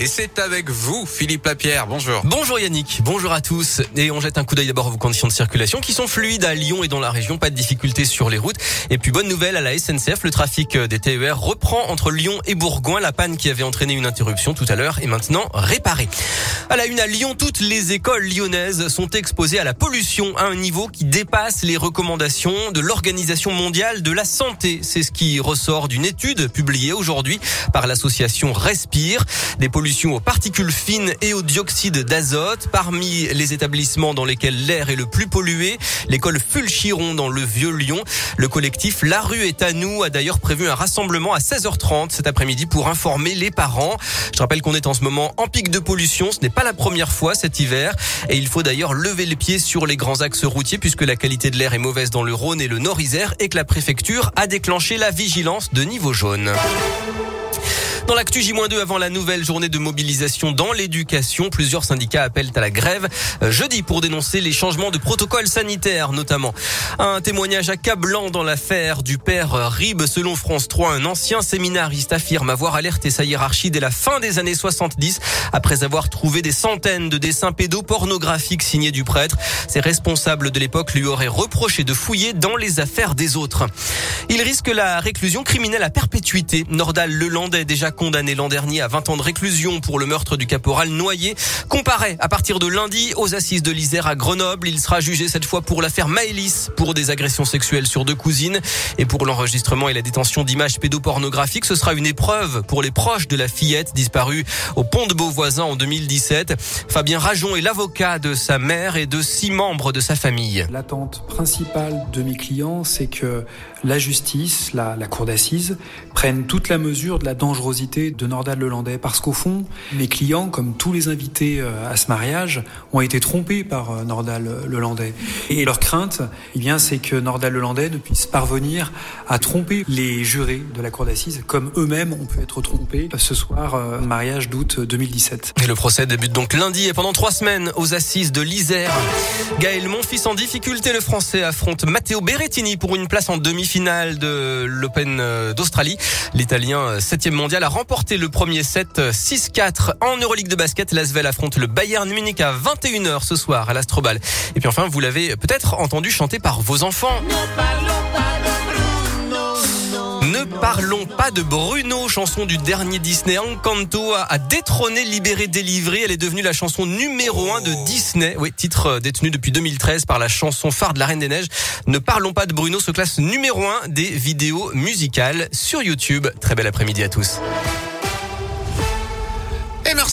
Et c'est avec vous, Philippe Lapierre. Bonjour. Bonjour Yannick. Bonjour à tous. Et on jette un coup d'œil d'abord vos conditions de circulation qui sont fluides à Lyon et dans la région. Pas de difficultés sur les routes. Et puis bonne nouvelle à la SNCF. Le trafic des TER reprend entre Lyon et Bourgoin. La panne qui avait entraîné une interruption tout à l'heure est maintenant réparée. À la une à Lyon, toutes les écoles lyonnaises sont exposées à la pollution à un niveau qui dépasse les recommandations de l'Organisation mondiale de la santé. C'est ce qui ressort d'une étude publiée aujourd'hui par l'association Respire. Des pollutions aux particules fines et au dioxyde d'azote. Parmi les établissements dans lesquels l'air est le plus pollué, l'école Fulchiron dans le Vieux-Lyon. Le collectif La rue est à nous a d'ailleurs prévu un rassemblement à 16h30 cet après-midi pour informer les parents. Je rappelle qu'on est en ce moment en pic de pollution. Ce n'est pas la première fois cet hiver. Et il faut d'ailleurs lever les pieds sur les grands axes routiers puisque la qualité de l'air est mauvaise dans le Rhône et le Nord-Isère et que la préfecture a déclenché la vigilance de niveau jaune. Dans l'actu J-2 avant la nouvelle journée de mobilisation dans l'éducation, plusieurs syndicats appellent à la grève euh, jeudi pour dénoncer les changements de protocole sanitaire notamment. Un témoignage accablant dans l'affaire du père Rib selon France 3, un ancien séminariste affirme avoir alerté sa hiérarchie dès la fin des années 70 après avoir trouvé des centaines de dessins pédopornographiques signés du prêtre. Ses responsables de l'époque lui auraient reproché de fouiller dans les affaires des autres. Il risque la réclusion criminelle à perpétuité. Nordal Lelandais déjà condamné l'an dernier à 20 ans de réclusion pour le meurtre du caporal Noyer, comparaît à partir de lundi aux assises de l'Isère à Grenoble. Il sera jugé cette fois pour l'affaire Maëlys, pour des agressions sexuelles sur deux cousines et pour l'enregistrement et la détention d'images pédopornographiques. Ce sera une épreuve pour les proches de la fillette disparue au pont de Beauvoisin en 2017. Fabien Rajon est l'avocat de sa mère et de six membres de sa famille. L'attente principale de mes clients, c'est que la justice, la, la cour d'assises, prennent toute la mesure de la dangerosité de Nordal Lelandais. Parce qu'au fond, mes clients, comme tous les invités euh, à ce mariage, ont été trompés par euh, Nordal Lelandais. Et leur crainte, eh bien, c'est que Nordal Lelandais ne puisse parvenir à tromper les jurés de la cour d'assises, comme eux-mêmes ont pu être trompés ce soir, euh, mariage d'août 2017. Et le procès débute donc lundi et pendant trois semaines aux assises de l'Isère. Gaël Monfils en difficulté, le Français affronte Matteo Berrettini pour une place en demi-finale de l'Open d'Australie. L'Italien 7 mondial a remporté le premier set 6-4 en Euroleague de basket. L'Asvel affronte le Bayern Munich à 21h ce soir à l'Astrobal. Et puis enfin, vous l'avez peut-être entendu chanter par vos enfants. Ne parlons pas de Bruno, chanson du dernier Disney. Encanto a détrôné Libéré délivré. Elle est devenue la chanson numéro 1 de Disney. Oui, titre détenu depuis 2013 par la chanson phare de la Reine des Neiges. Ne parlons pas de Bruno se classe numéro 1 des vidéos musicales sur YouTube. Très bel après-midi à tous.